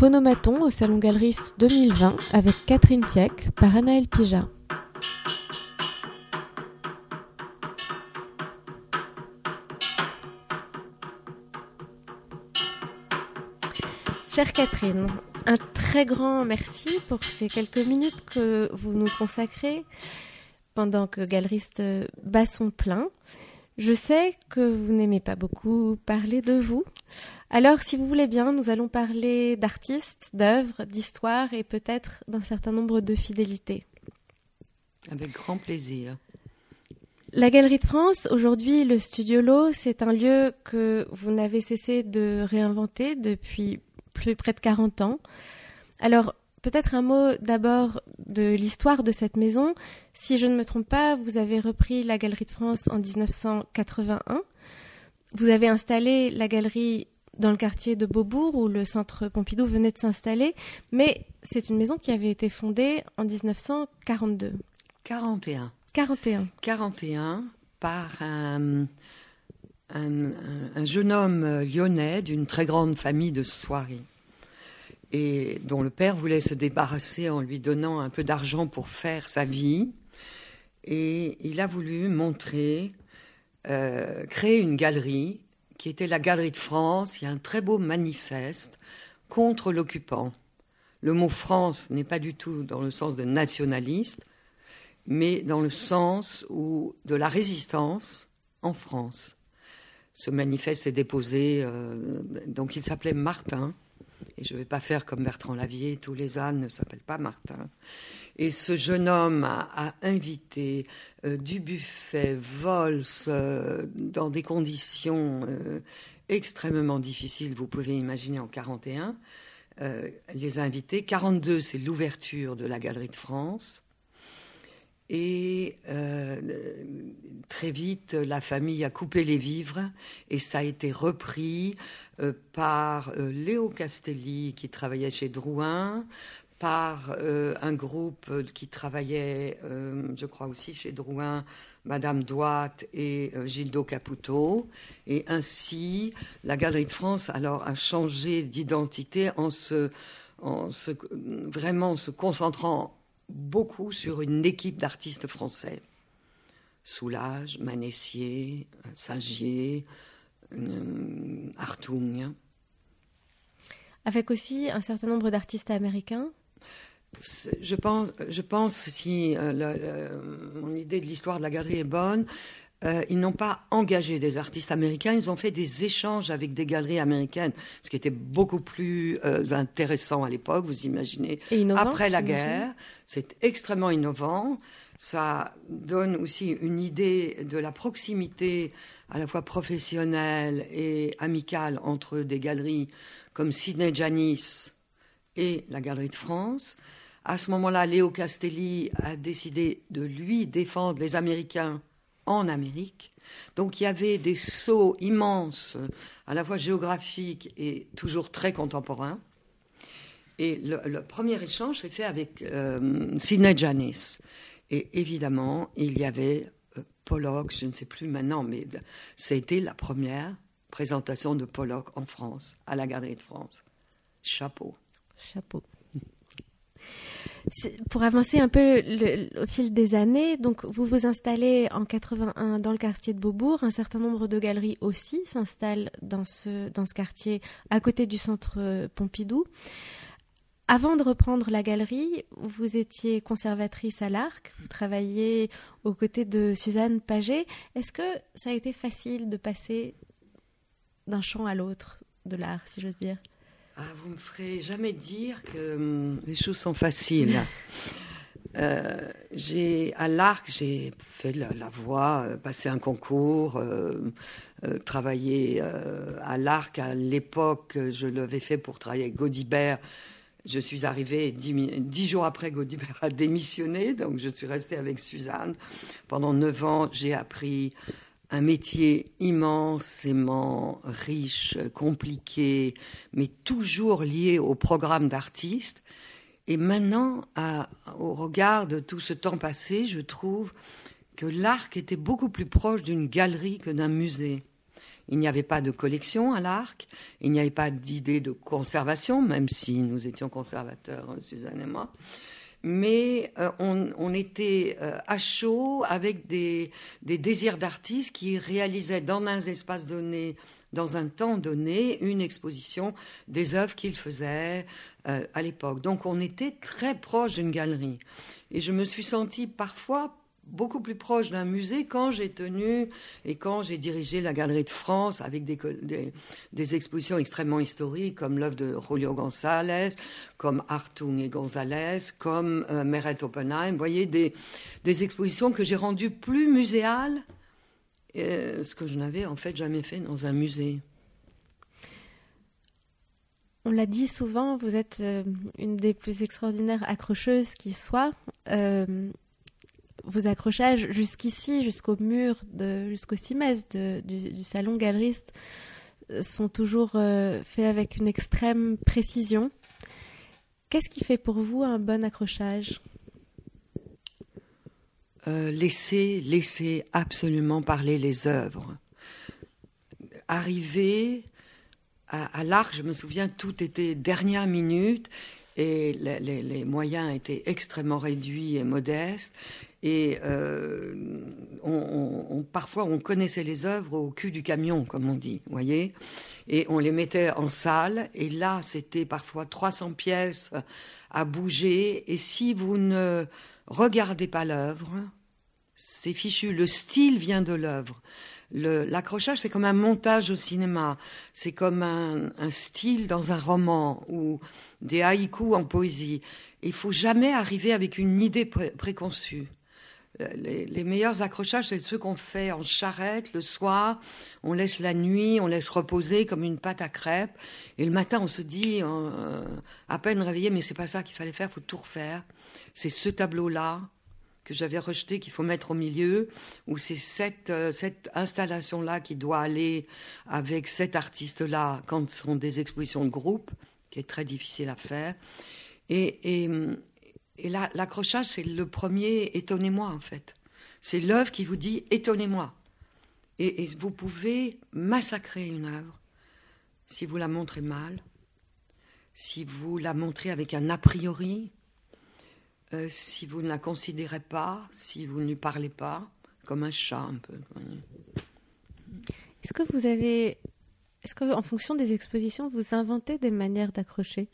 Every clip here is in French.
Phonomaton au Salon Galeries 2020 avec Catherine Tieck par Anaël Pija. Chère Catherine, un très grand merci pour ces quelques minutes que vous nous consacrez pendant que Galeriste bat son plein. Je sais que vous n'aimez pas beaucoup parler de vous. Alors, si vous voulez bien, nous allons parler d'artistes, d'œuvres, d'histoire et peut-être d'un certain nombre de fidélités. Avec grand plaisir. La Galerie de France, aujourd'hui, le Studio Lo, c'est un lieu que vous n'avez cessé de réinventer depuis plus près de 40 ans. Alors, peut-être un mot d'abord de l'histoire de cette maison. Si je ne me trompe pas, vous avez repris la Galerie de France en 1981. Vous avez installé la galerie dans le quartier de Beaubourg où le centre Pompidou venait de s'installer, mais c'est une maison qui avait été fondée en 1942. 41. 41. 41 par un, un, jeune homme lyonnais d'une très grande famille de soirées et dont le père voulait se débarrasser en lui donnant un peu d'argent pour faire sa vie. Et il a voulu montrer, euh, créer une galerie qui était la Galerie de France. Il y a un très beau manifeste contre l'occupant. Le mot France n'est pas du tout dans le sens de nationaliste, mais dans le sens de la résistance en France. Ce manifeste est déposé, euh, donc il s'appelait Martin, et je ne vais pas faire comme Bertrand Lavier, tous les ânes ne s'appellent pas Martin. Et ce jeune homme a, invité euh, du Vols, euh, dans des conditions euh, extrêmement difficiles, vous pouvez imaginer en 41, les a invités. 42, c'est l'ouverture de la Galerie de France. Et très vite, la famille a coupé les vivres et ça a été repris par Léo Castelli qui travaillait chez Drouin, par euh, un groupe euh, qui travaillait, euh, je crois aussi chez Drouin, Madame Douat et Gildo Caputo. Et ainsi, la Galerie de France alors a changé d'identité en se, en se, vraiment se concentrant beaucoup sur une équipe d'artistes français. Soulage, Manessier, Sagier, Hartung. Avec aussi un certain nombre d'artistes américains je pense, je pense si euh, mon idée de l'histoire de la galerie est bonne, euh, ils n'ont pas engagé des artistes américains, ils ont fait des échanges avec des galeries américaines, ce qui était beaucoup plus euh, intéressant à l'époque, vous imaginez. Après la guerre, c'est extrêmement innovant. Ça donne aussi une idée de la proximité à la fois professionnelle et amicale entre des galeries comme Sidney Janis et la Galerie de France. À ce moment-là, Léo Castelli a décidé de lui défendre les Américains en Amérique. Donc il y avait des sauts immenses, à la fois géographiques et toujours très contemporains. Et le, premier échange s'est fait avec euh, Sidney Janis. Et évidemment, il y avait euh, Pollock, je ne sais plus maintenant, mais c'était la première présentation de Pollock en France, à la Galerie de France. Chapeau. Chapeau. Pour avancer un peu au fil des années, donc vous vous installez en 81 dans le quartier de Beaubourg. Un certain nombre de galeries aussi s'installent dans ce, dans ce quartier à côté du centre euh, Pompidou. Avant de reprendre la galerie, vous étiez conservatrice à l'Arc, vous travailliez aux côtés de Suzanne Paget. Est-ce que ça a été facile de passer d'un champ à l'autre de l'art, si j'ose dire? Ah, vous me ferez jamais dire que hum, les choses sont faciles. Euh, j'ai à l'Arc, j'ai fait la, voix, euh, passé un concours, euh, travaillé à l'Arc. À l'époque, je l'avais fait pour travailler avec Godibert. Je suis arrivée dix, jours après Godibert a démissionné, donc je suis restée avec Suzanne. Pendant neuf ans, j'ai appris un métier immensément riche, compliqué, mais toujours lié au programme d'artistes. Et maintenant, au regard de tout ce temps passé, je trouve que l'arc était beaucoup plus proche d'une galerie que d'un musée. Il n'y avait pas de collection à l'Arc, il n'y avait pas d'idée de conservation, même si nous étions conservateurs, Suzanne et moi mais euh, on, était euh, à chaud avec des, désirs d'artistes qui réalisaient dans un espace donné, dans un temps donné, une exposition des œuvres qu'ils faisaient euh, à l'époque. Donc on était très proche d'une galerie. Et je me suis sentie parfois beaucoup plus proche d'un musée quand j'ai tenu et quand j'ai dirigé la Galerie de France avec des, des, expositions extrêmement historiques comme l'œuvre de Julio González, comme Artung et González, comme euh, Meret Oppenheim. Vous voyez, des, des expositions que j'ai rendues plus muséales, euh, ce que je n'avais en fait jamais fait dans un musée. On l'a dit souvent, vous êtes euh, une des plus extraordinaires accrocheuses qui soit. Vos accrochages jusqu'ici, jusqu'au mur, jusqu'au cimès du, salon galeriste, euh, sont toujours euh, faits avec une extrême précision. Qu'est-ce qui fait pour vous un bon accrochage? Euh, laisser, laisser absolument parler les œuvres. Arriver à, l'arc, je me souviens, tout était dernière minute et les, moyens étaient extrêmement réduits et modestes. Et euh, parfois, on connaissait les œuvres au cul du camion, comme on dit, voyez. Et on les mettait en salle. Et là, c'était parfois 300 pièces à bouger. Et si vous ne regardez pas l'œuvre, c'est fichu. Le style vient de l'œuvre. L'accrochage, c'est comme un montage au cinéma. C'est comme un, style dans un roman ou des haïkus en poésie. Il faut jamais arriver avec une idée préconçue les, meilleurs accrochages, c'est ceux qu'on fait en charrette le soir. On laisse la nuit, on laisse reposer comme une pâte à crêpes. Et le matin, on se dit, euh, à peine réveillé, mais c'est pas ça qu'il fallait faire, faut tout refaire. C'est ce tableau-là que j'avais rejeté qu'il faut mettre au milieu, ou c'est cette, euh, cette installation-là qui doit aller avec cet artiste-là quand ce sont des expositions de groupe, qui est très difficile à faire. Et, et, et là, l'accrochage, c'est le premier étonnez-moi, en fait. C'est l'œuvre qui vous dit étonnez-moi. Et, vous pouvez massacrer une œuvre si vous la montrez mal, si vous la montrez avec un a priori, euh, si vous ne la considérez pas, si vous ne lui parlez pas, comme un chat un peu. Est-ce que vous avez. Est-ce qu'en fonction des expositions, vous inventez des manières d'accrocher?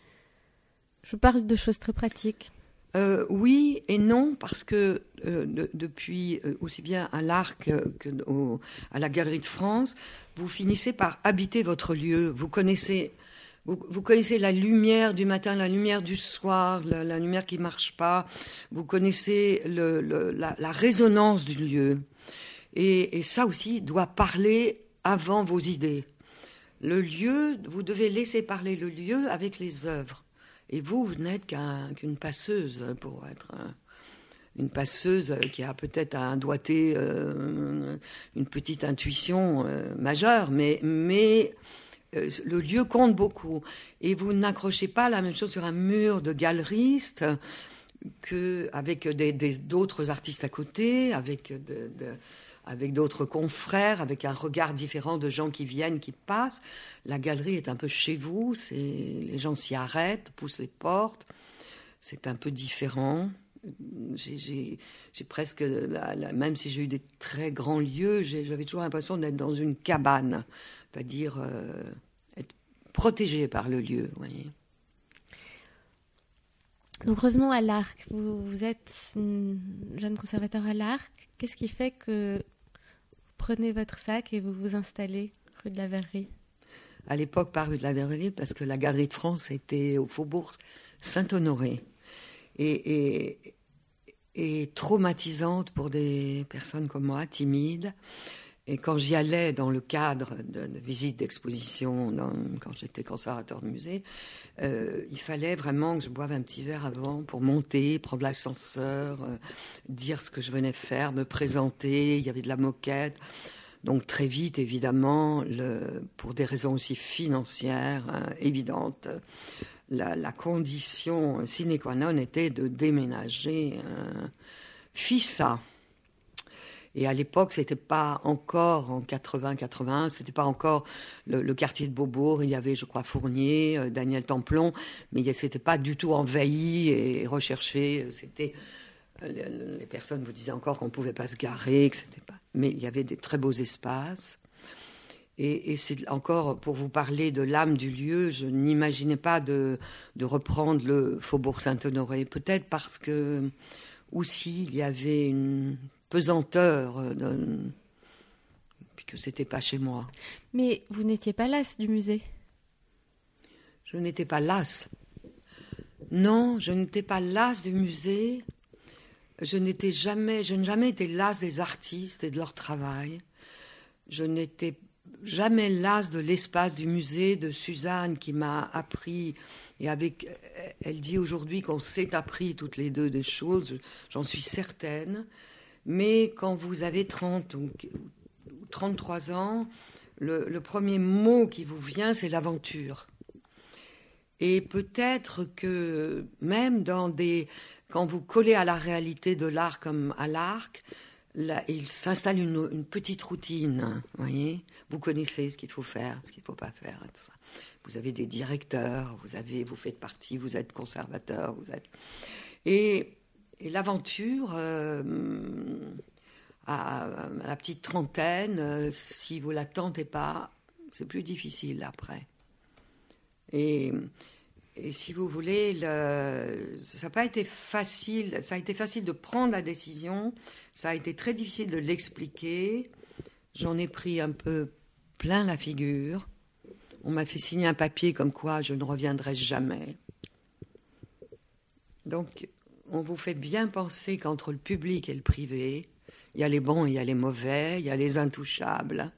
Je parle de choses très pratiques. Euh, oui et non, parce que euh, depuis euh, aussi bien à l'Arc que à la Galerie de France, vous finissez par habiter votre lieu. Vous connaissez, vous, connaissez la lumière du matin, la lumière du soir, la, lumière qui marche pas. Vous connaissez la, résonance du lieu. Et, ça aussi doit parler avant vos idées. Le lieu, vous devez laisser parler le lieu avec les œuvres. Et vous, vous n'êtes qu'une passeuse pour être une passeuse qui a peut-être un doigté, euh, une petite intuition euh, majeure, mais euh, le lieu compte beaucoup. Et vous n'accrochez pas la même chose sur un mur de galeriste qu'avec d'autres artistes à côté, avec avec d'autres confrères, avec un regard différent de gens qui viennent, qui passent. La galerie est un peu chez vous, les gens s'y arrêtent, poussent les portes. C'est un peu différent. J'ai presque, même si j'ai eu des très grands lieux, j'avais toujours l'impression d'être dans une cabane, c'est-à-dire euh, être protégé par le lieu. Voyez. Donc revenons à l'Arc. Vous, vous, êtes une jeune conservateur à l'Arc. Qu'est-ce qui fait que prenez votre sac et vous vous installez rue de la Verrerie? À l'époque, pas rue de la Verrerie, parce que la Galerie de France était au faubourg Saint-Honoré. Et, et, traumatisante pour des personnes comme moi, timides. Et quand j'y allais dans le cadre de, de visites d'exposition, quand j'étais conservateur de musée, euh, il fallait vraiment que je boive un petit verre avant pour monter, prendre l'ascenseur, euh, dire ce que je venais faire, me présenter. Il y avait de la moquette. Donc très vite, évidemment, pour des raisons aussi financières hein, évidentes, la, condition sine qua non était de déménager. Fissa Et à l'époque, c'était pas encore en 80-81, c'était pas encore le, quartier de Beaubourg. Il y avait, je crois, Fournier, euh, Daniel Templon, mais c'était pas du tout envahi et recherché. C'était euh, les personnes vous disaient encore qu'on ne pouvait pas se garer, que. Mais il y avait des très beaux espaces. Et, c'est encore pour vous parler de l'âme du lieu, je n'imaginais pas de, de, reprendre le Faubourg Saint-Honoré. Peut-être parce que aussi il y avait une pesanteur, de, puis que c'était pas chez moi. Mais vous n'étiez pas lasse du musée? Je n'étais pas lasse. Non, je n'étais pas lasse du musée. Je n'étais jamais, je n'ai jamais été lasse des artistes et de leur travail. Je n'étais jamais lasse de l'espace du musée de Suzanne qui m'a appris et avec elle dit aujourd'hui qu'on s'est appris toutes les deux des choses, j'en suis certaine. Mais quand vous avez 30 ou 33 ans, le, premier mot qui vous vient, c'est l'aventure. Et peut-être que même dans des quand vous collez à la réalité de l'art comme à l'arc, il s'installe une, petite routine. Voyez vous connaissez ce qu'il faut faire, ce qu'il ne faut pas faire. Vous avez des directeurs, vous, avez, vous faites partie, vous êtes conservateur. Vous êtes... Et, l'aventure, euh, à, la petite trentaine, euh, si vous ne la tentez pas, c'est plus difficile après. Et et si vous voulez, le, ça n'a pas été facile. Ça a été facile de prendre la décision. Ça a été très difficile de l'expliquer. J'en ai pris un peu plein la figure. On m'a fait signer un papier comme quoi je ne reviendrai jamais. Donc, on vous fait bien penser qu'entre le public et le privé, il y a les bons il y a les mauvais, il y a les intouchables.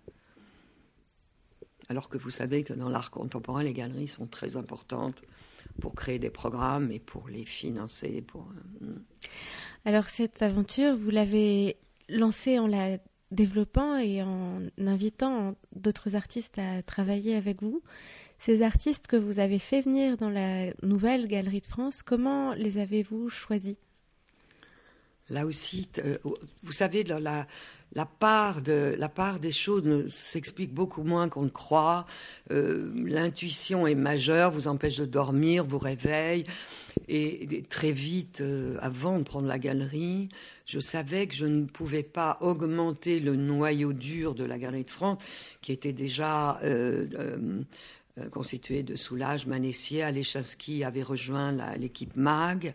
Alors que vous savez que dans l'art contemporain, les galeries sont très importantes pour créer des programmes et pour les financer. Euh, hmm. Alors cette aventure, vous l'avez lancée en la développant et en invitant d'autres artistes à travailler avec vous. Ces artistes que vous avez fait venir dans la nouvelle Galerie de France, comment les avez-vous choisis? Là aussi, euh, vous savez, la, part, de, la part des choses s'explique beaucoup moins qu'on ne croit. Euh, l'intuition est majeure, vous empêche de dormir, vous réveille. Et, très vite, euh, avant de prendre la galerie, je savais que je ne pouvais pas augmenter le noyau dur de la Galerie de France, qui était déjà constitué de Soulage, Manessier, Aléchaski avait rejoint l'équipe MAG.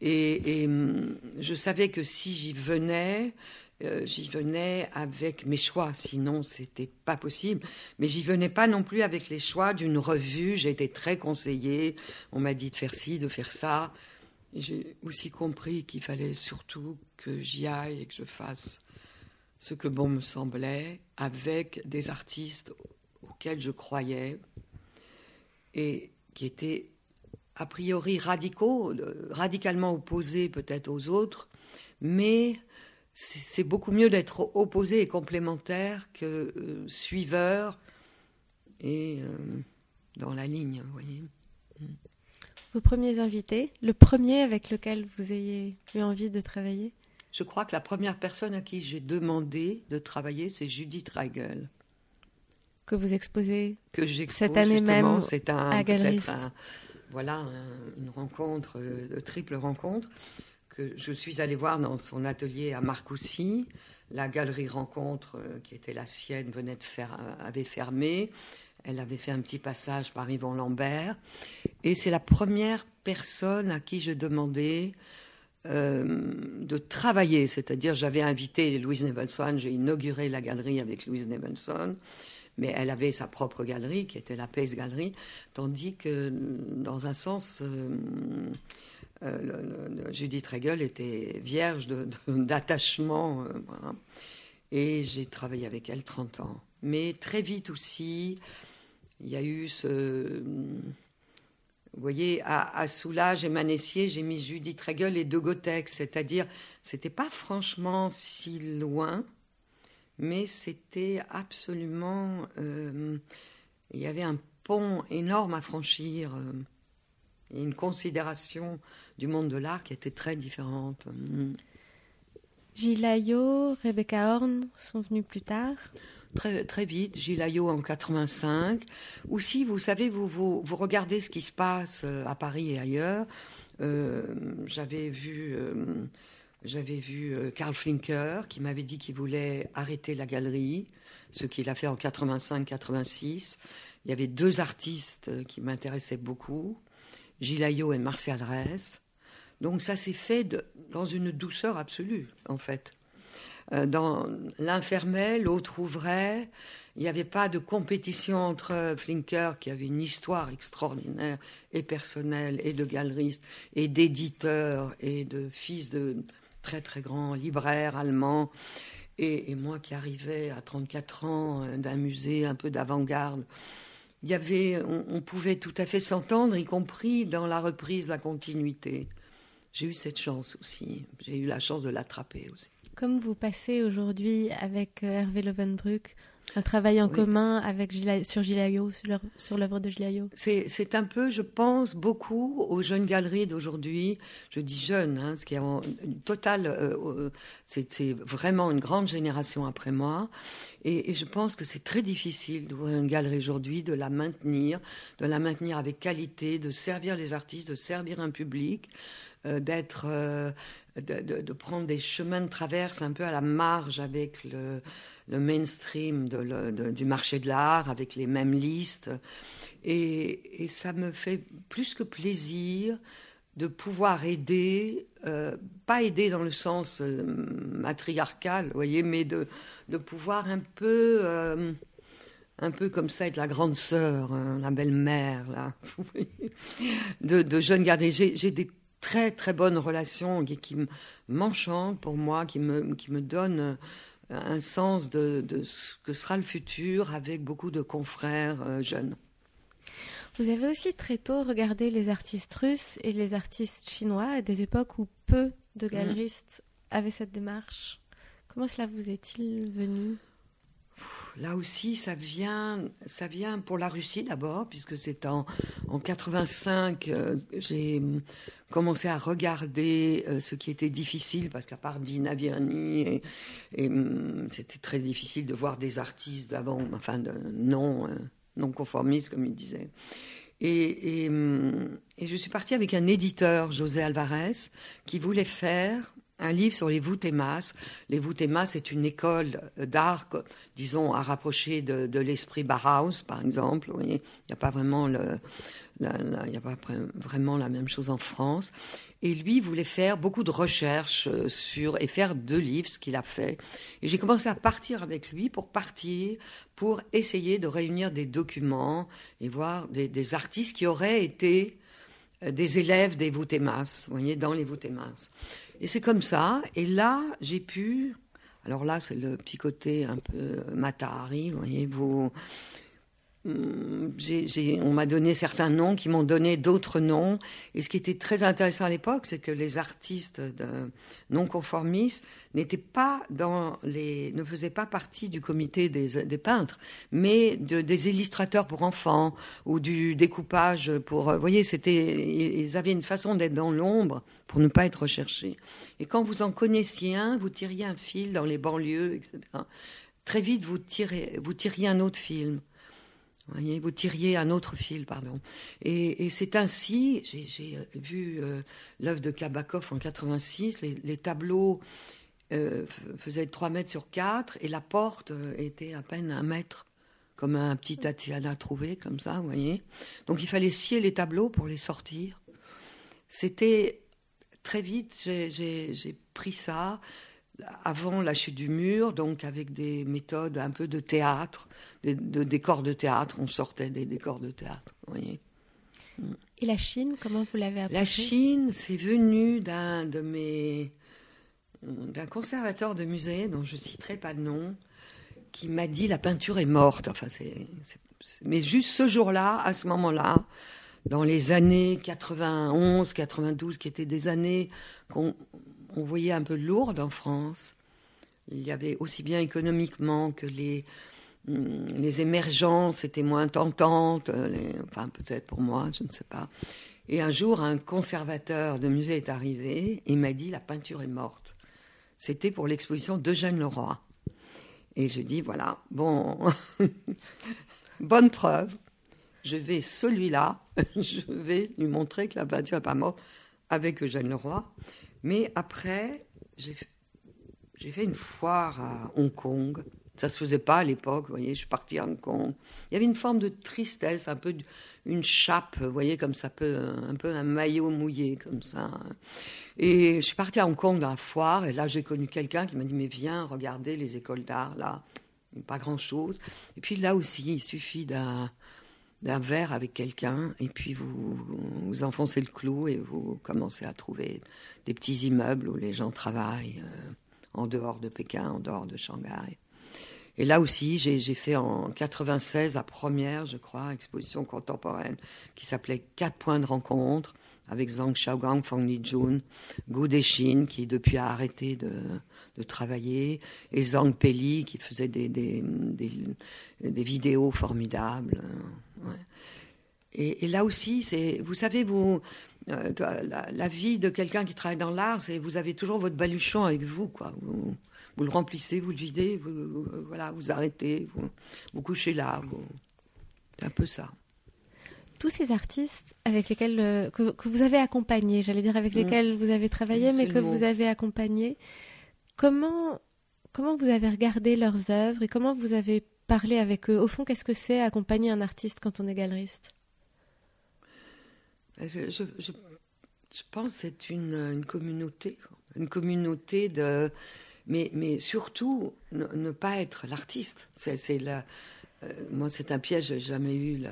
Et, et, hum, je savais que si j'y venais, euh, j'y venais avec mes choix, sinon c'était pas possible. Mais j'y venais pas non plus avec les choix d'une revue. J'ai été très conseillée. On m'a dit de faire ci, de faire ça. J'ai aussi compris qu'il fallait surtout que j'y aille et que je fasse ce que bon me semblait avec des artistes auxquels je croyais et qui étaient a priori radicaux, euh, radicalement opposés peut-être aux autres, mais c'est beaucoup mieux d'être opposé et complémentaire que euh, suiveur et euh, dans la ligne, vous voyez. Vos premiers invités, le premier avec lequel vous ayez eu envie de travailler? Je crois que la première personne à qui j'ai demandé de travailler, c'est Judith Reigel. Que vous exposez que cette année même c'est un, à Galerie. voilà, une rencontre, euh, de triple rencontre je suis allée voir dans son atelier à Marcoussis. La galerie rencontre, euh, qui était la sienne, venait de faire, euh, avait fermé. Elle avait fait un petit passage par Yvon Lambert. Et c'est la première personne à qui je demandais euh, de travailler. C'est-à-dire, j'avais invité Louise Nevelson, j'ai inauguré la galerie avec Louise Nevelson mais elle avait sa propre galerie, qui était la Pace Galerie, tandis que, dans un sens, euh, Judith Regel était vierge d'attachement. Euh, et j'ai travaillé avec elle 30 ans. Mais très vite aussi, il y a eu ce. Vous voyez, à, Soulage et Manessier, j'ai mis Judith Regel et De Gotex, c'est-à-dire, c'était pas franchement si loin, mais c'était absolument. Euh, il y avait un pont énorme à franchir une considération du monde de l'art qui était très différente. Mm. Gilles Ayot, Rebecca Horn sont venus plus tard? Très, très vite, Gilles Ayot en 85. Aussi, vous savez, vous, vous, vous, regardez ce qui se passe euh, à Paris et ailleurs. Euh, j'avais vu, euh, j'avais vu Karl Flinker qui m'avait dit qu'il voulait arrêter la galerie, ce qu'il a fait en 85-86. Il y avait deux artistes qui m'intéressaient beaucoup, Gilles Ayot et Martial Ress. Donc ça s'est fait dans une douceur absolue, en fait. Euh, dans l'un fermait, l'autre ouvrait. Il n'y avait pas de compétition entre Flinker, qui avait une histoire extraordinaire, et personnelle, et de galeriste, et d'éditeur, et de fils de très très grands libraires allemands, et, moi qui arrivais à 34 ans euh, d'un musée un peu d'avant-garde. Y avait, on, pouvait tout à fait s'entendre, y compris dans la reprise, la continuité. J'ai eu cette chance aussi. J'ai eu la chance de l'attraper aussi. Comme vous passez aujourd'hui avec euh, Hervé Levenbruck, un travail en commun avec sur Gilayo, sur l'œuvre de Gilayo. C'est un peu, je pense, beaucoup aux jeunes galeries d'aujourd'hui. Je dis jeunes, hein, ce qui est en total, euh, euh, c'est vraiment une grande génération après moi. Et, et je pense que c'est très difficile d'ouvrir une galerie aujourd'hui, de la maintenir, de la maintenir avec qualité, de servir les artistes, de servir un public. Euh, d'être, euh, de, prendre des chemins de traverse un peu à la marge avec le, mainstream du marché de l'art, avec les mêmes listes. Et, ça me fait plus que plaisir de pouvoir aider, euh, pas aider dans le sens matriarcal, vous voyez, mais de, pouvoir un peu un peu comme ça être la grande sœur, hein, la belle-mère, là, de, de jeunes gardés. J'ai des très très bonne relation qui, qui m'enchante pour moi, qui me, qui me donne euh, un sens de, ce que sera le futur avec beaucoup de confrères euh, jeunes. Vous avez aussi très tôt regardé les artistes russes et les artistes chinois à des époques où peu de mmh. galeristes avaient cette démarche. Comment cela vous est-il venu? Là aussi, ça vient, ça vient pour la Russie d'abord, puisque c'est en, en 85, euh, j'ai commencé à regarder euh, ce qui était difficile, parce qu'à part Dina Virni, hum, c'était très difficile de voir des artistes d'avant, enfin non, euh, non conformistes, comme il disait. Et, hum, et, je suis partie avec un éditeur, José Alvarez, qui voulait faire un livre sur les voûtes et masses. Les voûtes et masses est une école d'art, disons, à rapprocher de, l'esprit Bauhaus, par exemple. il n'y a pas vraiment la même chose en France. Et lui voulait faire beaucoup de recherches euh, sur et faire deux livres, ce qu'il a fait. Et j'ai commencé à partir avec lui pour partir, pour essayer de réunir des documents et voir des, artistes qui auraient été euh, des élèves des masses, vous voyez, dans les voûtes et c'est comme ça. Et là, j'ai pu. Alors là, c'est le petit côté un peu Matahari, vous voyez, Hum, on m'a donné certains noms qui m'ont donné d'autres noms. Et ce qui était très intéressant à l'époque, c'est que les artistes non conformistes n'étaient pas dans les, ne faisaient pas partie du comité des, peintres, mais de, des illustrateurs pour enfants ou du découpage pour. Vous voyez, c'était, ils avaient une façon d'être dans l'ombre pour ne pas être recherchés. Et quand vous en connaissiez un, vous tiriez un fil dans les banlieues, etc. Très vite, vous vous tiriez un autre film vous tiriez un autre fil, pardon. Et, c'est ainsi, j'ai vu euh, l'œuvre de Kabakov en 86, les, tableaux euh, faisaient 3 mètres sur 4 et la porte euh, était à peine un mètre, comme un petit Tatiana trouvé, comme ça, vous voyez. Donc il fallait scier les tableaux pour les sortir. C'était très vite, j'ai pris ça avant la chute du mur, donc avec des méthodes un peu de théâtre, de, décors de théâtre, on sortait des décors de théâtre. voyez. Et la Chine, comment vous l'avez appris? La Chine, c'est venu d'un de mes d'un conservateur de musée dont je citerai pas le nom, qui m'a dit la peinture est morte. Enfin, c'est, mais juste ce jour-là, à ce moment-là, dans les années 91, 92, qui étaient des années qu'on on voyait un peu lourde en France. Il y avait aussi bien économiquement que les, hum, les émergences étaient moins tentantes, enfin peut-être pour moi, je ne sais pas. Et un jour, un conservateur de musée est arrivé et m'a dit la peinture est morte. C'était pour l'exposition d'Eugène Leroy. Et je dis, voilà, bon, bonne preuve, je vais celui-là, je vais lui montrer que la peinture n'est pas morte avec Eugène Leroy. Mais après, j'ai fait une foire à Hong Kong. Ça se faisait pas à l'époque, vous voyez, je suis partie à Hong Kong. Il y avait une forme de tristesse, un peu une chape, vous voyez, comme ça peut, un peu un maillot mouillé, comme ça. Et je suis partie à Hong Kong dans la foire, et là j'ai connu quelqu'un qui m'a dit, mais viens, regarder les écoles d'art, là, pas grand-chose. Et puis là aussi, il suffit d'un d'un verre avec quelqu'un, et puis vous, vous enfoncez le clou et vous commencez à trouver des petits immeubles où les gens travaillent euh, en dehors de Pékin, en dehors de Shanghai. Et là aussi, j'ai fait en 96 la première, je crois, exposition contemporaine qui s'appelait Quatre points de rencontre avec Zhang Xiaogang, Fang Lijun, Gu Dexin qui depuis a arrêté de, travailler, et Zhang Peli qui faisait des, vidéos formidables. Et, là aussi, c'est, vous savez, vous, euh, la, vie de quelqu'un qui travaille dans l'art, c'est vous avez toujours votre baluchon avec vous, quoi. Vous, vous le remplissez, vous le videz, vous, voilà, vous arrêtez, vous, vous couchez là. C'est un peu ça. Tous ces artistes avec lesquels euh, que, que, vous avez accompagnés, j'allais dire avec mm. lesquels vous avez travaillé, mais que vous avez accompagnés, comment comment vous avez regardé leurs œuvres et comment vous avez parlé avec eux Au fond, qu'est-ce que c'est accompagner un artiste quand on est galeriste? Je, je, pense que c'est une, communauté, une communauté de mais, surtout ne, pas être l'artiste. C'est, la, euh, moi, c'est un piège, j'ai jamais eu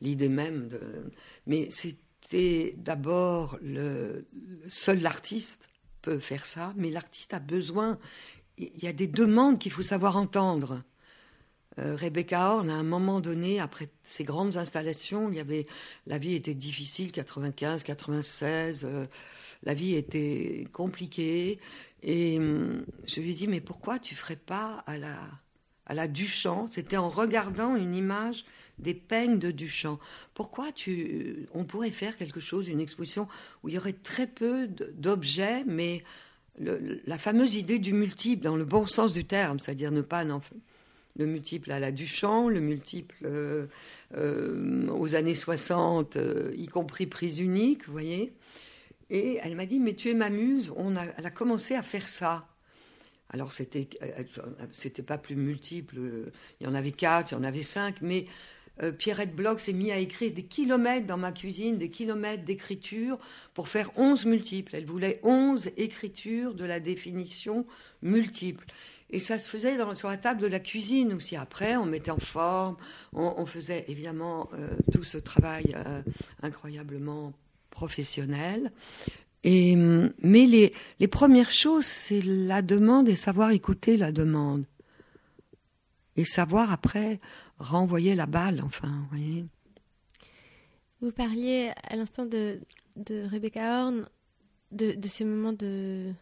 l'idée même de. Mais c'était d'abord le, seul l'artiste peut faire ça, mais l'artiste a besoin. Il y a des demandes qu'il faut savoir entendre. Euh, Rebecca Horn, à un moment donné, après ces grandes installations, il y avait, la vie était difficile, 95, 96, euh, la vie était compliquée. Et hum, je lui dit, mais pourquoi tu ferais pas à la, à la Duchamp? C'était en regardant une image des peignes de Duchamp. Pourquoi tu, on pourrait faire quelque chose, une exposition où il y aurait très peu d'objets, mais la fameuse idée du multiple, dans le bon sens du terme, c'est-à-dire ne pas le multiple à la Duchamp, le multiple euh, euh, aux années 60, euh, y compris prise unique, vous voyez. Et elle m'a dit, mais tu es ma muse. On a, elle a commencé à faire ça. Alors, c'était, c'était pas plus multiple. Il y en avait quatre, il y en avait cinq. Mais Pierrette Bloch s'est mis à écrire des kilomètres dans ma cuisine, des kilomètres d'écriture pour faire onze multiples. Elle voulait onze écritures de la définition multiple. Et ça se faisait sur la table de la cuisine aussi. Après, on mettait en forme, on, faisait évidemment euh, tout ce travail euh, incroyablement professionnel. Et, mais les, les premières choses, c'est la demande et savoir écouter la demande. Et savoir après renvoyer la balle, enfin, vous voyez. Vous parliez à l'instant de, de Rebecca Horn, de, de ces moments de,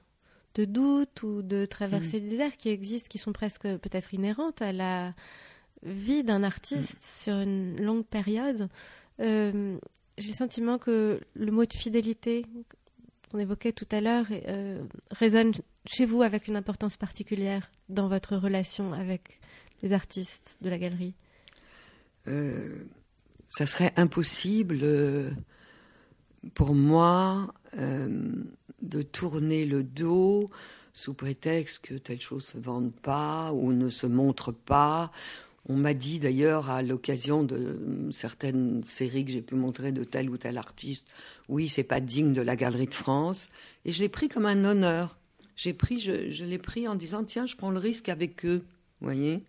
de doute ou de traversée mm. des airs qui existent, qui sont presque peut-être inhérentes à la vie d'un artiste mm. sur une longue période. Euh, j'ai le sentiment que le mot de fidélité qu'on évoquait tout à l'heure euh, résonne chez vous avec une importance particulière dans votre relation avec les artistes de la galerie. Euh, ça serait impossible pour moi de tourner le dos sous prétexte que telle chose se vende pas ou ne se montre pas on m'a dit d'ailleurs à l'occasion de certaines séries que j'ai pu montrer de tel ou tel artiste, oui, c'est pas digne de la Galerie de France, et je l'ai pris comme un honneur. J'ai pris, je, l'ai pris en disant tiens, je prends le risque avec eux, voyez.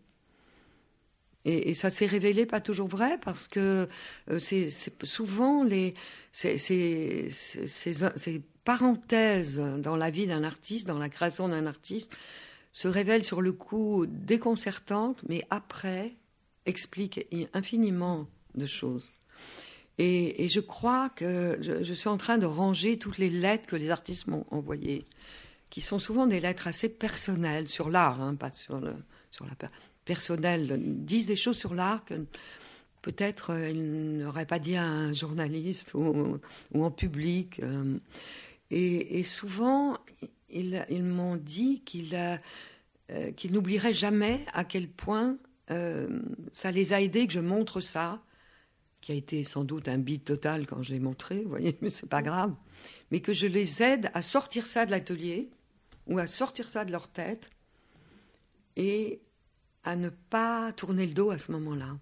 Et, ça s'est révélé pas toujours vrai parce que euh, c'est souvent les ces parenthèses dans la vie d'un artiste, dans la création d'un artiste, se révèle sur le coup déconcertante, mais après explique infiniment de choses. Et, je crois que je, suis en train de ranger toutes les lettres que les artistes m'ont envoyées, qui sont souvent des lettres assez personnelles sur l'art, hein, pas sur, la personnelle, disent des choses sur l'art que peut-être euh, ils n'auraient pas dit à un journaliste ou, ou en public. Euh. Et, souvent, ils, m'ont dit qu'ils euh, n'oublieraient jamais à quel point euh, ça les a aidés que je montre ça, qui a été sans doute un bide total quand je l'ai montré, vous voyez, mais c'est pas grave. Mais que je les aide à sortir ça de l'atelier ou à sortir ça de leur tête et à ne pas tourner le dos à ce moment-là.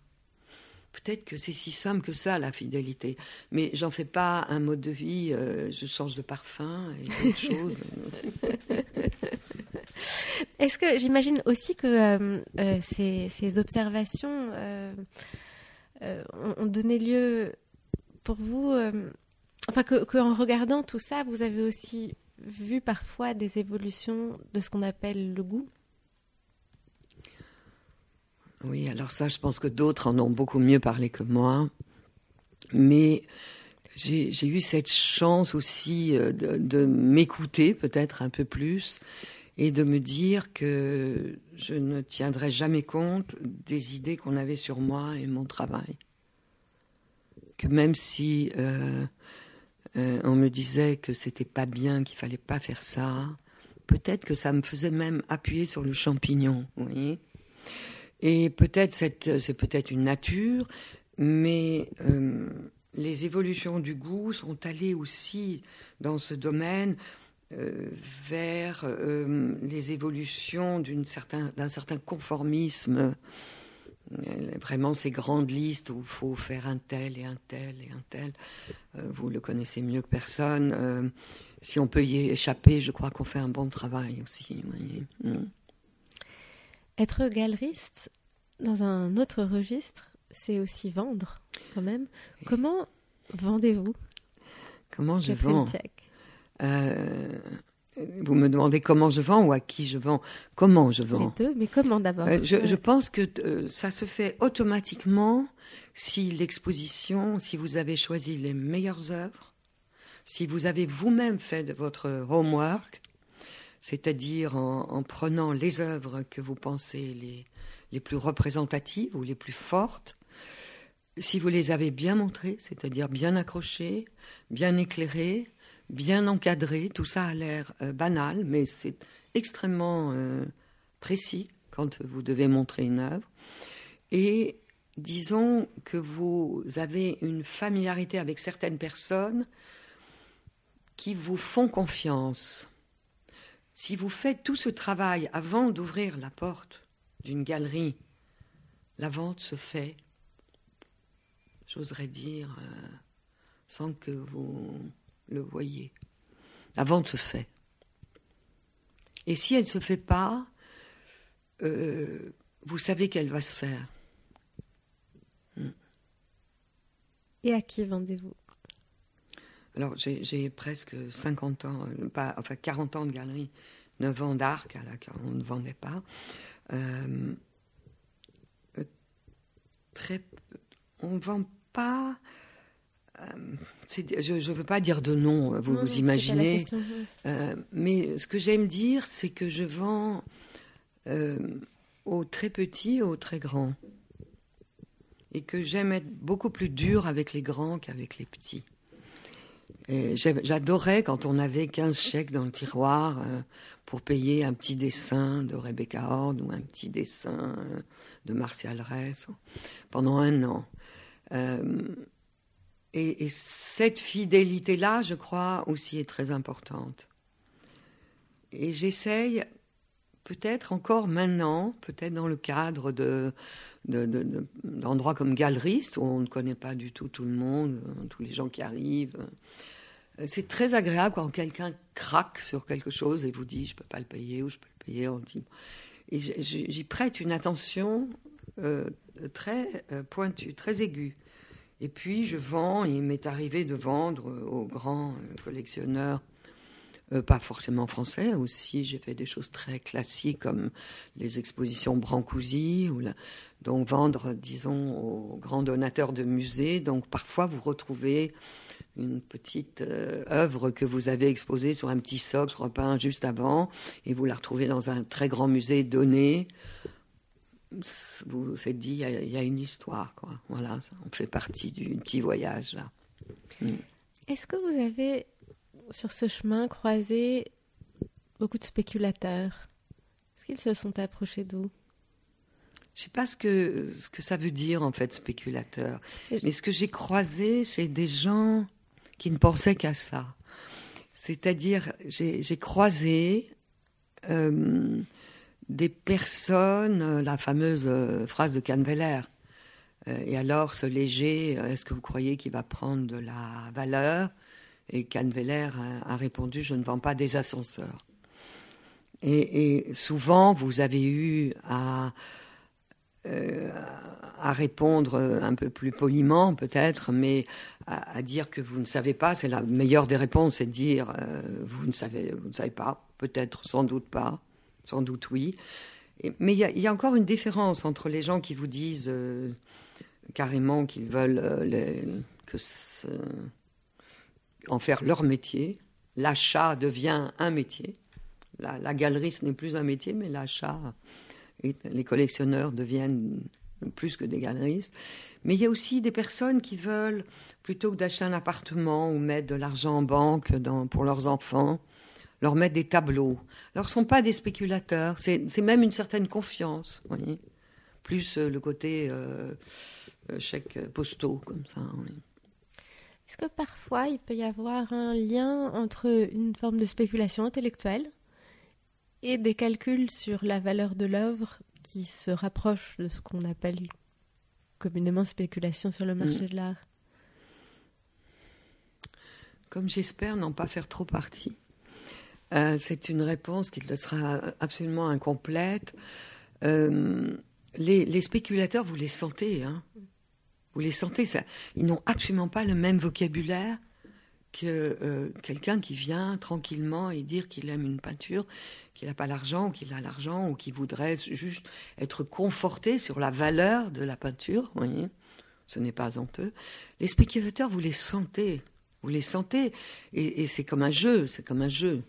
Peut-être que c'est si simple que ça, la fidélité. Mais j'en fais pas un mode de vie, euh, je change de parfum et d'autres choses. Est-ce que j'imagine aussi que euh, euh, ces, observations ont, donné lieu pour vous, enfin que, que, en regardant tout ça, vous avez aussi vu parfois des évolutions de ce qu'on appelle le goût? Oui, alors ça, je pense que d'autres en ont beaucoup mieux parlé que moi. Mais j'ai eu cette chance aussi euh, de, m'écouter peut-être un peu plus et de me dire que je ne tiendrai jamais compte des idées qu'on avait sur moi et mon travail. Que même si euh, euh, on me disait que c'était pas bien, qu'il fallait pas faire ça, peut-être que ça me faisait même appuyer sur le champignon, vous voyez et peut-être c'est peut-être une nature, mais euh, les évolutions du goût sont allées aussi dans ce domaine euh, vers euh, les évolutions d'un certain, conformisme. Vraiment ces grandes listes où il faut faire un tel et un tel et un tel. vous le connaissez mieux que personne. si on peut y échapper, je crois qu'on fait un bon travail aussi. Mm. Être galeriste, dans un autre registre, c'est aussi vendre, quand même. Comment vendez-vous? Comment je vends? Euh, Vous me demandez comment je vends ou à qui je vends? Comment je vends? Les deux, mais comment d'abord? Euh, je, pense que euh, ça se fait automatiquement si l'exposition, si vous avez choisi les meilleures œuvres, si vous avez vous-même fait de votre homework, c'est-à-dire en, prenant les œuvres que vous pensez les, plus représentatives ou les plus fortes, si vous les avez bien montrées, c'est-à-dire bien accrochées, bien éclairées, bien encadrées, tout ça a l'air euh, banal, mais c'est extrêmement euh, précis quand vous devez montrer une œuvre. Et disons que vous avez une familiarité avec certaines personnes qui vous font confiance si vous faites tout ce travail avant d'ouvrir la porte d'une galerie, la vente se fait, j'oserais dire, euh, sans que vous le voyez. La vente se fait. Et si elle ne se fait pas, euh, vous savez qu'elle va se faire. Hmm. Et à qui vendez-vous? Alors, j'ai presque 50 ans, euh, pas, enfin 40 ans de galerie, 9 ans d'arc à laquelle on ne vendait pas. Euh, euh, très, on ne vend pas. je ne veux pas dire de nom, vous vous imaginez. mais ce que j'aime dire, c'est que je vends aux très petits, aux très grands. Et que j'aime être beaucoup plus dur avec les grands qu'avec les petits. J'adorais quand on avait 15 chèques dans le tiroir euh, pour payer un petit dessin de Rebecca Hord ou un petit dessin euh, de Martial Ress pendant un an. Euh, et, cette fidélité-là, je crois, aussi est très importante. Et j'essaye, peut-être encore maintenant, peut-être dans le cadre de, d'endroits comme galeriste, où on ne connaît pas du tout tout le monde, tous les gens qui arrivent. Euh, c'est très agréable quand quelqu'un craque sur quelque chose et vous dit je peux pas le payer ou je peux le payer en dit et j'y prête une attention euh, très euh, pointue, très aiguë. Et puis je vends, il m'est arrivé de vendre aux grands collectionneurs, pas forcément français aussi, j'ai fait des choses très classiques comme les expositions Brancusi, ou donc vendre, disons, aux grands donateurs de musées. Donc parfois vous retrouvez une petite euh, œuvre que vous avez exposée sur un petit socle repeint juste avant, et vous la retrouvez dans un très grand musée donné. Vous vous êtes dit, il y, a une histoire, quoi. Voilà, on fait partie du petit voyage là. Mm. Est-ce que vous avez sur ce chemin croisé beaucoup de spéculateurs? Est-ce qu'ils se sont approchés d'où? Je ne sais pas ce que, ce que ça veut dire, en fait, spéculateur. Mais ce que j'ai croisé chez des gens qui ne pensaient qu'à ça. C'est-à-dire, j'ai croisé euh, des personnes, euh, la fameuse euh, phrase de Canveller. et alors, ce léger, est-ce que vous croyez qu'il va prendre de la valeur? Et Canveller a, répondu, je ne vends pas des ascenseurs. Et, souvent, vous avez eu à, à répondre un peu plus poliment, peut-être, mais à, dire que vous ne savez pas, c'est la meilleure des réponses, c'est de dire vous ne savez, vous ne savez pas, peut-être, sans doute pas sans doute oui. mais il y, a encore une différence entre les gens qui vous disent euh, carrément qu'ils veulent euh, en faire leur métier. L'achat devient un métier. La, galerie, ce n'est plus un métier, mais l'achat, les collectionneurs deviennent plus que des galeristes. Mais il y a aussi des personnes qui veulent, plutôt que d'acheter un appartement ou mettre de l'argent en banque pour leurs enfants, leur mettre des tableaux. Alors, ce ne sont pas des spéculateurs, c'est même une certaine confiance, plus euh, le côté euh, euh, chèque postaux, comme ça. Est-ce que parfois il peut y avoir un lien entre une forme de spéculation intellectuelle et des calculs sur la valeur de l'œuvre qui se rapprochent de ce qu'on appelle communément spéculation sur le marché mm. de l'art Comme j'espère n'en pas faire trop partie. Euh, c'est une réponse qui sera absolument incomplète. Euh, les, spéculateurs, vous les sentez, hein Vous les sentez, ça, ils n'ont absolument pas le même vocabulaire que euh, quelqu'un qui vient tranquillement et dire qu'il aime une peinture, qu'il n'a pas l'argent, ou qu'il a l'argent, ou qu'il voudrait juste être conforté sur la valeur de la peinture. Vous voyez Ce n'est pas honteux. Les spéculateurs, vous les sentez. Vous les sentez. et c'est comme un jeu, c'est comme un jeu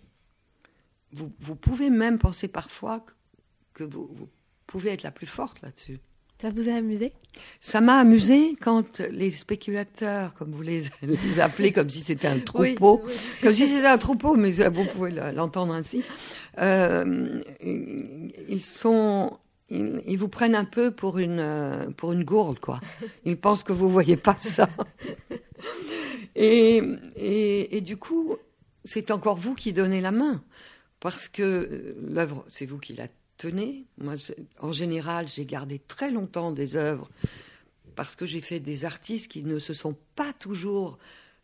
vous, pouvez même penser parfois que vous, pouvez être la plus forte là-dessus. Ça vous a amusé? Ça m'a amusé quand les spéculateurs, comme vous les, appelez, comme si c'était un troupeau, comme si c'était un troupeau, mais vous pouvez l'entendre ainsi, euh, ils sont, ils, vous prennent un peu pour une pour une gourde, quoi. Ils pensent que vous voyez pas ça. Et, et, et du coup, c'est encore vous qui donnez la main parce que euh, l'œuvre, c'est vous qui la Moi, en général, j'ai gardé très longtemps des œuvres parce que j'ai fait des artistes qui ne se sont pas toujours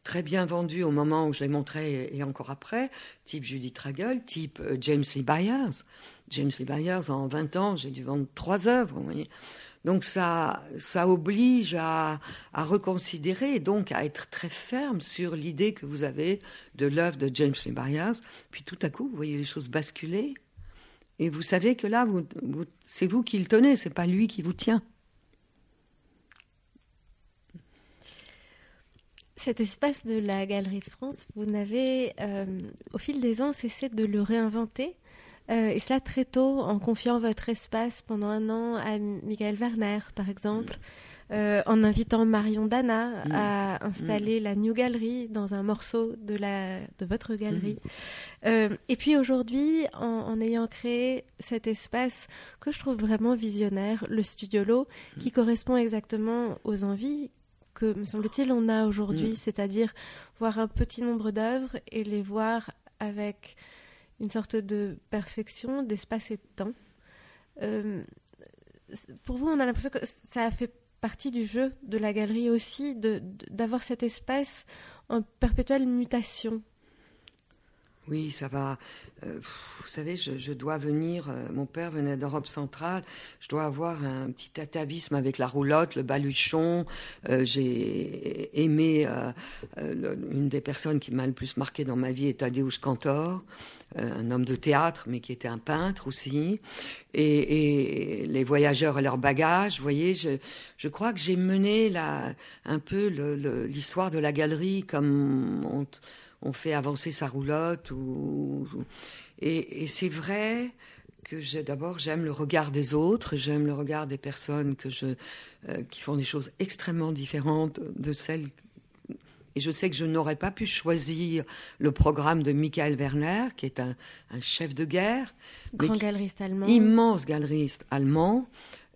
très bien vendus au moment où je les montrais et encore après, type Judith Ragel, type euh, James Lee Byers. James Lee Byers, en 20 ans, j'ai dû vendre trois œuvres. Donc ça, ça oblige à, reconsidérer et donc à être très ferme sur l'idée que vous avez de l'œuvre de James Lee Byers. Puis tout à coup, vous voyez les choses basculer et vous savez que là, vous, c'est vous qui le tenez, c'est pas lui qui vous tient. Cet espace de la Galerie de France, vous n'avez, euh, au fil des ans, cessé de le réinventer euh, et cela très tôt, en confiant votre espace pendant un an à Michael Werner, par exemple, euh, en invitant Marion Dana mm. à installer mm. la New Gallery dans un morceau de, la, de votre galerie. Mm. Euh, et puis aujourd'hui, en, ayant créé cet espace que je trouve vraiment visionnaire, le Studio Lo, qui correspond exactement aux envies que, me semble-t-il, on a aujourd'hui, c'est-à-dire voir un petit nombre d'œuvres et les voir avec une sorte de perfection d'espace et de temps. Euh, pour vous, on a l'impression que ça a fait partie du jeu de la galerie aussi, d'avoir cet espace en perpétuelle mutation. Oui, ça va. Euh, vous savez, je, dois venir. Euh, mon père venait d'Europe centrale. Je dois avoir un petit atavisme avec la roulotte, le baluchon. Euh, j'ai aimé. une des personnes qui m'a le plus marqué dans ma vie est Tadeusz Kantor, un homme de théâtre, mais qui était un peintre aussi. Et, les voyageurs et leurs bagages. Vous voyez, je, crois que j'ai mené un peu l'histoire de la galerie comme. On, on fait avancer sa roulotte. Ou, et, c'est vrai que d'abord j'aime le regard des autres, j'aime le regard des personnes que je, euh, qui font des choses extrêmement différentes de celles Et je sais que je n'aurais pas pu choisir le programme de Michael Werner, qui est un, chef de guerre. Grand galeriste allemand. Immense galeriste allemand,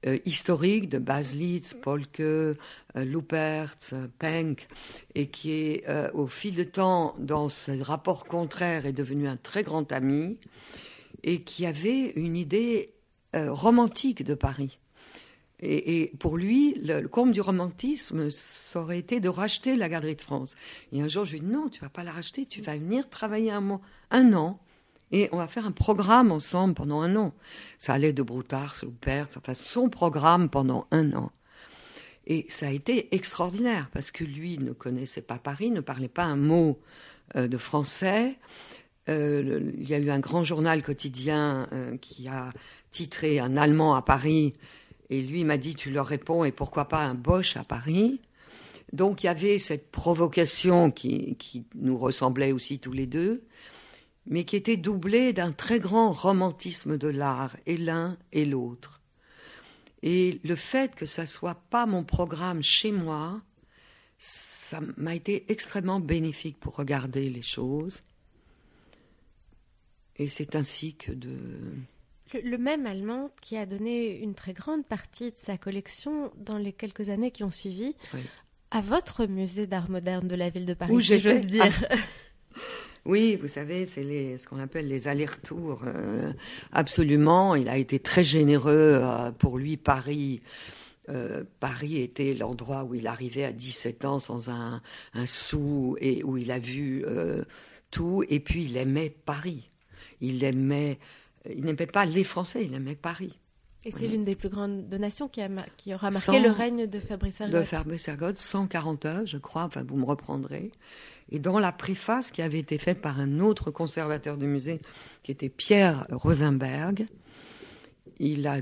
euh, historique de Baslitz, Polke, euh, Lupert, Penck, et qui est, euh, au fil du temps, dans ce rapport contraire, est devenu un très grand ami, et qui avait une idée romantique de Paris. Et, pour lui, le, comble du romantisme, ça aurait été de racheter la Galerie de France. Et un jour, je lui ai dit non, tu vas pas la racheter, tu vas venir travailler un, un an. Et on va faire un programme ensemble pendant un an. Ça allait de Broutard, Loupert, enfin son programme pendant un an. Et ça a été extraordinaire parce que lui ne connaissait pas Paris, ne parlait pas un mot euh, de français. Euh, il y a eu un grand journal quotidien euh, qui a titré Un Allemand à Paris et lui m'a dit, tu leur réponds, et pourquoi pas un Bosch à Paris? Donc il y avait cette provocation qui, nous ressemblait aussi tous les deux, mais qui était doublée d'un très grand romantisme de l'art, et l'un et l'autre. Et le fait que ça soit pas mon programme chez moi, ça m'a été extrêmement bénéfique pour regarder les choses. Et c'est ainsi que de, le, même Allemand qui a donné une très grande partie de sa collection dans les quelques années qui ont suivi à votre musée d'art moderne de la ville de Paris, si j'ose dire. Ah. Oui, vous savez, c'est ce qu'on appelle les allers-retours. Euh, absolument, il a été très généreux. Euh, pour lui, Paris, euh, Paris était l'endroit où il arrivait à 17 ans sans un, un sou et où il a vu tout. Et puis, il aimait Paris. Il aimait il n'aimait pas les Français, il aimait Paris. Et c'est l'une des plus grandes donations qui, a, qui aura marqué le règne de Fabrice Ergotte. De Fabrice Ergotte, 140 heures, je crois, enfin vous me reprendrez. Et dans la préface qui avait été faite par un autre conservateur du musée, qui était Pierre Rosenberg, il m'a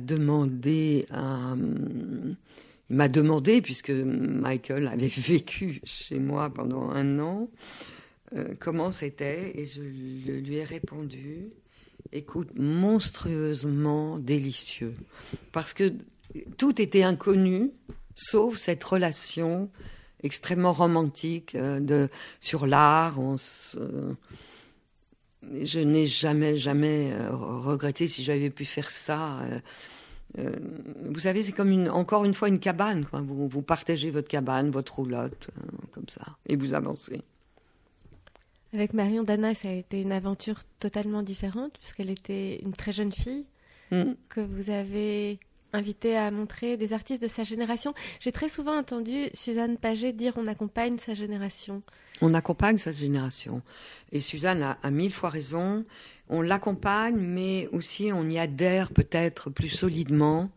demandé, puisque Michael avait vécu chez moi pendant un an, euh, comment c'était, et je lui ai répondu écoute, monstrueusement délicieux. Parce que tout était inconnu, sauf cette relation extrêmement romantique euh, de, sur l'art. je n'ai jamais, jamais euh, regretté si j'avais pu faire ça. Euh, vous savez, c'est comme une, encore une fois une cabane. Vous, vous partagez votre cabane, votre roulotte, comme ça, et vous avancez. Avec Marion Dana, ça a été une aventure totalement différente, puisqu'elle était une très jeune fille mm. que vous avez invitée à montrer des artistes de sa génération. J'ai très souvent entendu Suzanne Paget dire on accompagne sa génération. On accompagne sa génération. Et Suzanne a, mille fois raison. On l'accompagne, mais aussi on y adhère peut-être plus solidement.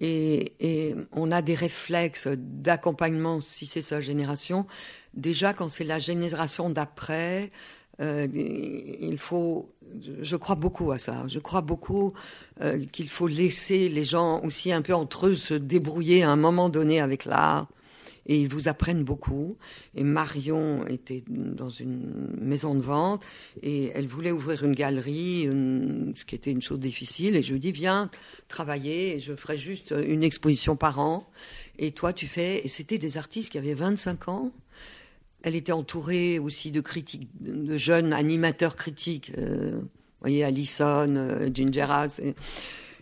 Et, on a des réflexes d'accompagnement si c'est sa génération, déjà quand c'est la génération d'après, euh, il faut, je crois beaucoup à ça. Je crois beaucoup euh, qu'il faut laisser les gens aussi un peu entre eux se débrouiller à un moment donné avec l'art. Et ils vous apprennent beaucoup. Et Marion était dans une maison de vente et elle voulait ouvrir une galerie, ce qui était une chose difficile. Et je lui dis, viens travailler et je ferai juste une exposition par an. Et toi, tu fais. Et c'était des artistes qui avaient 25 ans elle était entourée aussi de critiques, de jeunes animateurs critiques. Euh, vous voyez, Alison, euh, Ginger.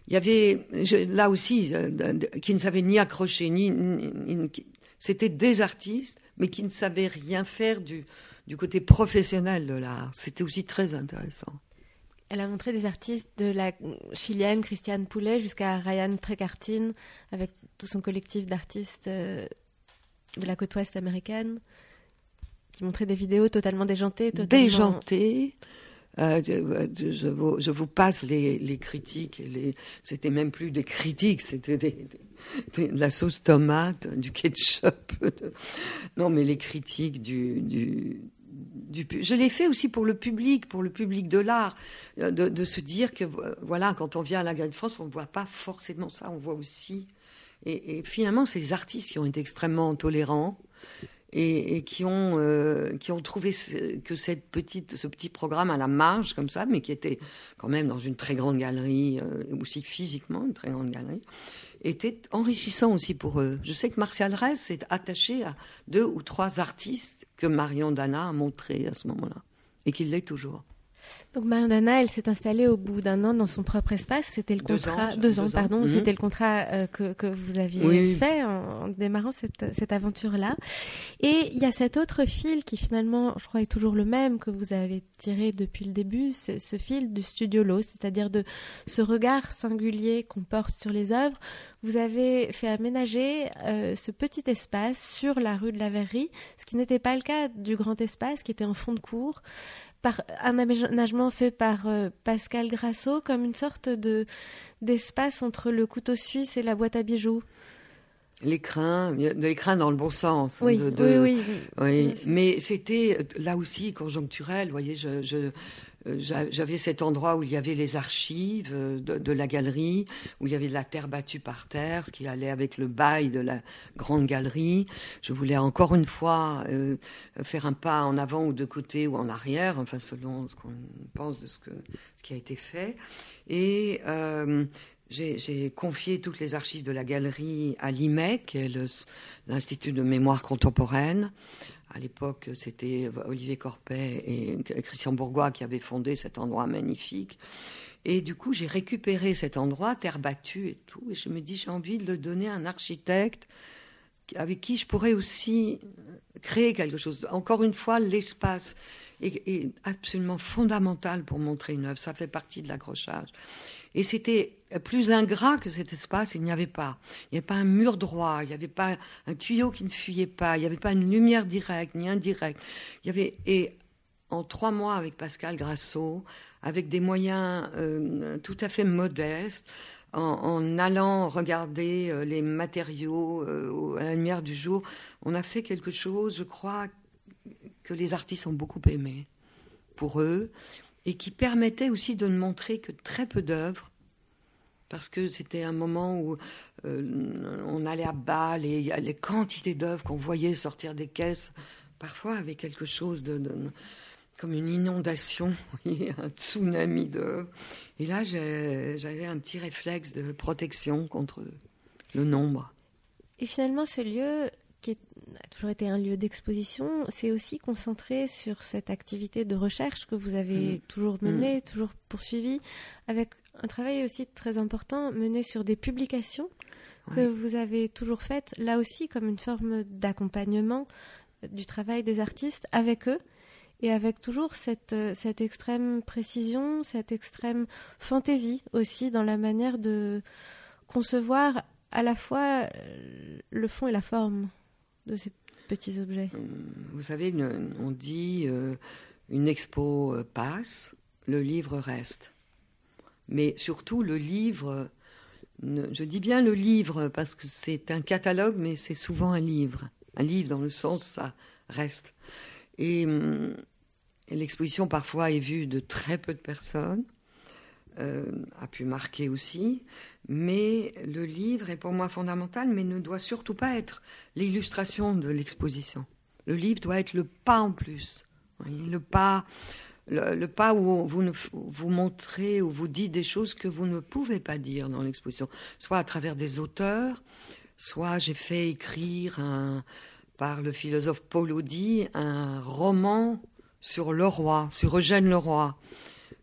Il y avait là aussi euh, qui ne savaient ni accrocher ni, c'était des artistes, mais qui ne savaient rien faire du, côté professionnel de l'art. C'était aussi très intéressant. Elle a montré des artistes de la chilienne Christiane Poulet jusqu'à Ryan Trecartine, avec tout son collectif d'artistes de la côte ouest américaine qui montrait des vidéos totalement déjantées. Totalement... Déjantées. Euh, je, vous, je, vous, passe les, critiques. Les... C'était même plus des critiques, c'était de la sauce tomate, du ketchup. Non, mais les critiques du, du. Je l'ai fait aussi pour le public, pour le public de l'art, de, de, se dire que voilà, quand on vient à la Galerie de France, on ne voit pas forcément ça, on voit aussi. Et finalement, c'est les artistes qui ont été extrêmement tolérants et, qui, ont, euh, qui ont trouvé que cette petite, ce petit programme à la marge, comme ça, mais qui était quand même dans une très grande galerie, euh, aussi physiquement, une très grande galerie, était enrichissant aussi pour eux. Je sais que Martial Reyes s'est attaché à deux ou trois artistes que Marion Dana a montrés à ce moment-là, et qu'il l'est toujours. Donc Mariana, elle s'est installée au bout d'un an dans son propre espace. C'était le contrat, deux ans, pardon. Mhm. C'était le contrat euh, que, que, vous aviez fait en, démarrant cette, cette aventure-là. Et il y a cet autre fil qui finalement, je crois, est toujours le même que vous avez tiré depuis le début, c'est ce fil du studio Lo, c'est-à-dire de ce regard singulier qu'on porte sur les œuvres. Vous avez fait aménager euh, ce petit espace sur la rue de la Verrerie, ce qui n'était pas le cas du grand espace qui était en fond de cour par un aménagement fait par euh, Pascal Grasso comme une sorte de d'espace entre le couteau suisse et la boîte à bijoux. L'écrin, l'écrin dans le bon sens. Hein, oui, oui, oui, oui, Mais c'était là aussi conjoncturel. Vous voyez, je, euh, j'avais cet endroit où il y avait les archives euh, de, la galerie, où il y avait de la terre battue par terre, ce qui allait avec le bail de la grande galerie. Je voulais encore une fois euh, faire un pas en avant ou de côté ou en arrière, enfin selon ce qu'on pense de ce qui a été fait. Et j'ai confié toutes les archives de la galerie à l'IMEC, l'Institut de mémoire contemporaine. À l'époque, c'était Olivier Corpet et Christian Bourgois qui avaient fondé cet endroit magnifique. Et du coup, j'ai récupéré cet endroit, terre battue et tout, et je me dis, j'ai envie de le donner à un architecte avec qui je pourrais aussi créer quelque chose. Encore une fois, l'espace est, absolument fondamental pour montrer une œuvre. Ça fait partie de l'accrochage. Et c'était plus ingrat que cet espace, il n'y avait pas. Il n'y avait pas un mur droit, il n'y avait pas un tuyau qui ne fuyait pas, il n'y avait pas une lumière directe ni indirecte. Il y avait, et en trois mois avec Pascal Grasso, avec des moyens euh, tout à fait modestes, en, allant regarder euh, les matériaux euh, à la lumière du jour, on a fait quelque chose, je crois, que les artistes ont beaucoup aimé pour eux et qui permettait aussi de ne montrer que très peu d'œuvres parce que c'était un moment où euh, on allait à Bâle et les quantités d'œuvres qu'on voyait sortir des caisses, parfois avec quelque chose de, comme une inondation, un tsunami d'œuvres. Et là, j'avais un petit réflexe de protection contre le nombre. Et finalement, ce lieu qui a toujours été un lieu d'exposition, c'est aussi concentré sur cette activité de recherche que vous avez mm. toujours menée, mm. toujours poursuivie, avec un travail aussi très important mené sur des publications que vous avez toujours faites, là aussi comme une forme d'accompagnement du travail des artistes avec eux et avec toujours cette, cette extrême précision, cette extrême fantaisie aussi dans la manière de concevoir à la fois le fond et la forme de ces petits objets Vous savez, on dit euh, une expo euh, passe, le livre reste. Mais surtout, le livre, je dis bien le livre parce que c'est un catalogue, mais c'est souvent un livre. Un livre dans le sens, ça reste. Et, hum, l'exposition parfois est vue de très peu de personnes. Euh, a pu marquer aussi, mais le livre est pour moi fondamental, mais ne doit surtout pas être l'illustration de l'exposition. Le livre doit être le pas en plus, le pas, le, pas où vous, vous montrez, où vous dites des choses que vous ne pouvez pas dire dans l'exposition, soit à travers des auteurs, soit j'ai fait écrire par le philosophe Paul Audi un roman sur le roi, sur Eugène le roi.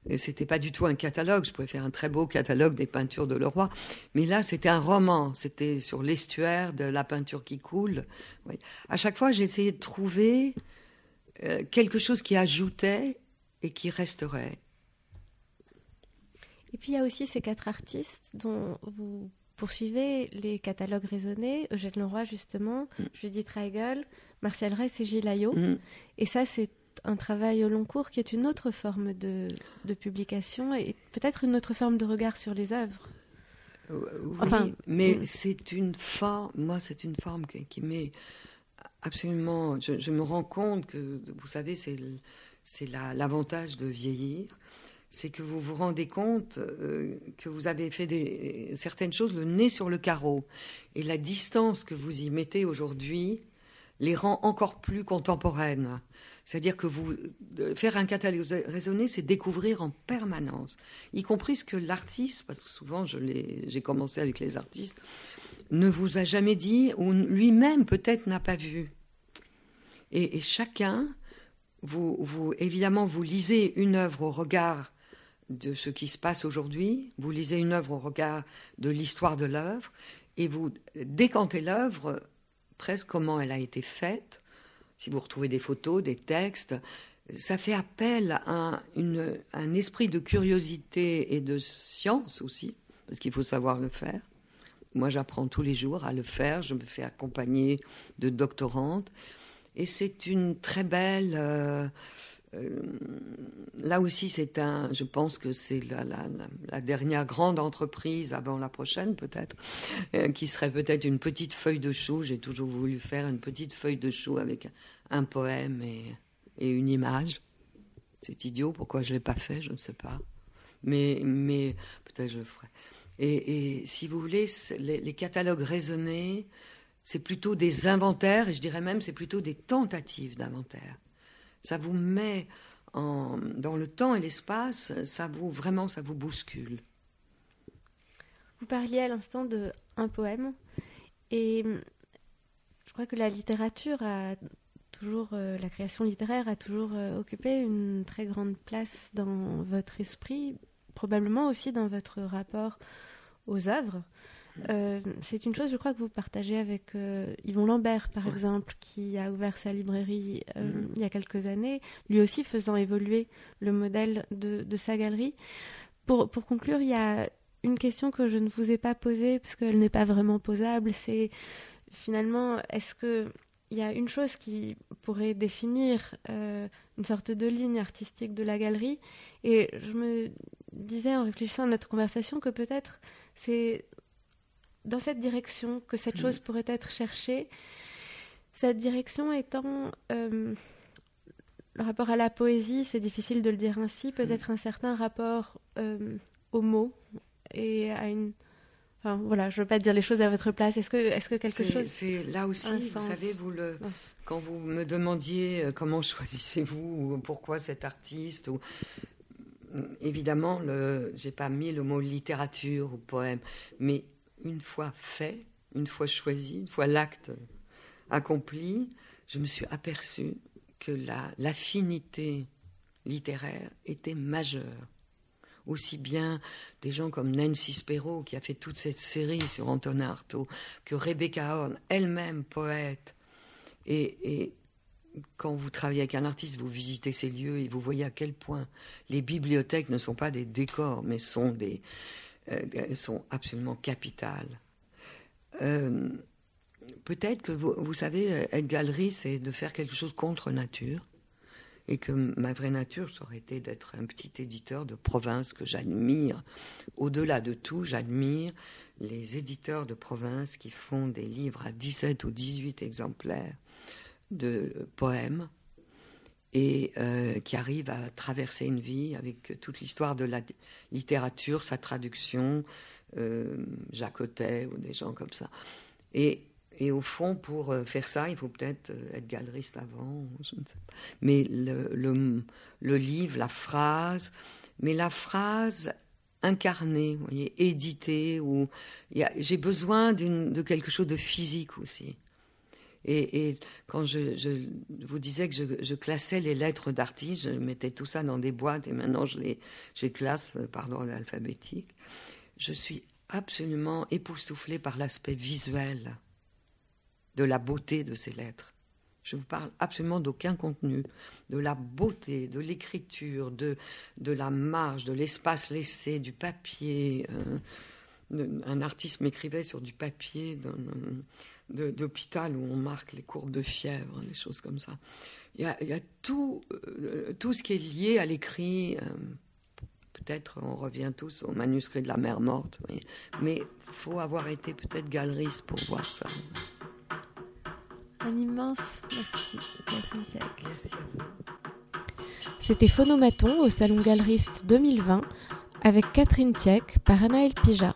Et c'était pas du tout un catalogue. Je pouvais faire un très beau catalogue des peintures de Leroy. Mais là, c'était un roman. C'était sur l'estuaire de la peinture qui coule. À chaque fois, j'essayais de trouver euh, quelque chose qui ajoutait et qui resterait. Et puis il y a aussi ces quatre artistes dont vous poursuivez les catalogues raisonnés, Eugène Leroy justement, mm. Judith Reigel, Marcel Reiss et Gilles Ayot. Mm. Et ça, c'est un travail au long cours qui est une autre forme de, publication et peut-être une autre forme de regard sur les œuvres. Euh, enfin, mais c'est une forme, moi, c'est une forme qui, m'est absolument. Je, me rends compte que, vous savez, c'est l'avantage de vieillir, c'est que vous vous rendez compte euh, que vous avez fait certaines choses le nez sur le carreau. Et la distance que vous y mettez aujourd'hui les rend encore plus contemporaines. C'est-à-dire que vous faire un catalogue raisonné, c'est découvrir en permanence, y compris ce que l'artiste, parce que souvent j'ai commencé avec les artistes, ne vous a jamais dit ou lui-même peut-être n'a pas vu. Et, chacun, vous, évidemment, vous lisez une œuvre au regard de ce qui se passe aujourd'hui, vous lisez une œuvre au regard de l'histoire de l'œuvre, et vous décantez l'œuvre presque comment elle a été faite, si vous retrouvez des photos, des textes, ça fait appel à un esprit de curiosité et de science aussi, parce qu'il faut savoir le faire. Moi, j'apprends tous les jours à le faire. Je me fais accompagner de doctorantes. Et c'est une très belle. Euh, euh, là aussi, c'est un. Je pense que c'est la, dernière grande entreprise avant la prochaine, peut-être, euh, qui serait peut-être une petite feuille de chou. J'ai toujours voulu faire une petite feuille de chou avec un poème et, et une image. C'est idiot, pourquoi je ne l'ai pas fait, je ne sais pas. Mais, mais peut-être je le ferai. Et, si vous voulez, les, catalogues raisonnés, c'est plutôt des inventaires, et je dirais même c'est plutôt des tentatives d'inventaire. Ça vous met en, dans le temps et l'espace, ça vous vraiment ça vous bouscule. Vous parliez à l'instant de un poème, et je crois que la littérature a toujours, euh, la création littéraire a toujours euh, occupé une très grande place dans votre esprit, probablement aussi dans votre rapport aux œuvres. Euh, c'est une chose, je crois, que vous partagez avec Yvon Lambert, par exemple, qui a ouvert sa librairie mm. il y a quelques années, lui aussi faisant évoluer le modèle de, de sa galerie. Pour, pour, conclure, il y a une question que je ne vous ai pas posée, parce qu'elle n'est pas vraiment posable, c'est finalement, est-ce que il y a une chose qui pourrait définir euh, une sorte de ligne artistique de la galerie? Et je me disais en réfléchissant à notre conversation que peut-être c'est dans cette direction que cette chose pourrait être cherchée. Cette direction étant euh, le rapport à la poésie, c'est difficile de le dire ainsi, peut-être un certain rapport euh, aux mots et à une voilà, je ne veux pas dire les choses à votre place. Est-ce que, est-ce que quelque chose. C'est là aussi, vous savez, vous le, quand vous me demandiez euh, comment choisissez-vous ou pourquoi cet artiste, ou, évidemment, je n'ai pas mis le mot littérature ou poème, mais une fois fait, une fois choisi, une fois l'acte accompli, je me suis aperçue que la, l'affinité littéraire était majeure aussi bien des gens comme Nancy Spero, qui a fait toute cette série sur Antonin Artaud, que Rebecca Horn, elle-même poète. Et, quand vous travaillez avec un artiste, vous visitez ces lieux et vous voyez à quel point les bibliothèques ne sont pas des décors, mais sont, des, euh, sont absolument capitales. Euh, peut-être que vous, vous savez, être galerie, c'est de faire quelque chose contre nature et que ma vraie nature, ça aurait été d'être un petit éditeur de province que j'admire. Au-delà de tout, j'admire les éditeurs de province qui font des livres à 17 ou 18 exemplaires de poèmes et euh, qui arrivent à traverser une vie avec toute l'histoire de la littérature, sa traduction, euh, ou des gens comme ça. Et et au fond, pour euh, faire ça, il faut peut-être euh, être galeriste avant, je ne sais pas. Mais le, le, livre, la phrase, mais la phrase incarnée, voyez, éditée, ou j'ai besoin de quelque chose de physique aussi. Et, quand je, vous disais que je, classais les lettres d'artistes, je mettais tout ça dans des boîtes et maintenant je les, classe euh, par ordre alphabétique. Je suis absolument époustouflée par l'aspect visuel de la beauté de ces lettres. Je vous parle absolument d'aucun contenu, de la beauté, de l'écriture, de, de la marge, de l'espace laissé, du papier. Euh, un artiste m'écrivait sur du papier d'hôpital où on marque les courbes de fièvre, les choses comme ça. Il y a, tout, euh, tout ce qui est lié à l'écrit. Euh, peut-être on revient tous au manuscrit de la mer morte, mais il faut avoir été peut-être galeriste pour voir ça. Un immense merci, Catherine Merci à vous. C'était Phonomaton au Salon Galeriste 2020 avec Catherine Tieck par Anaël Pija.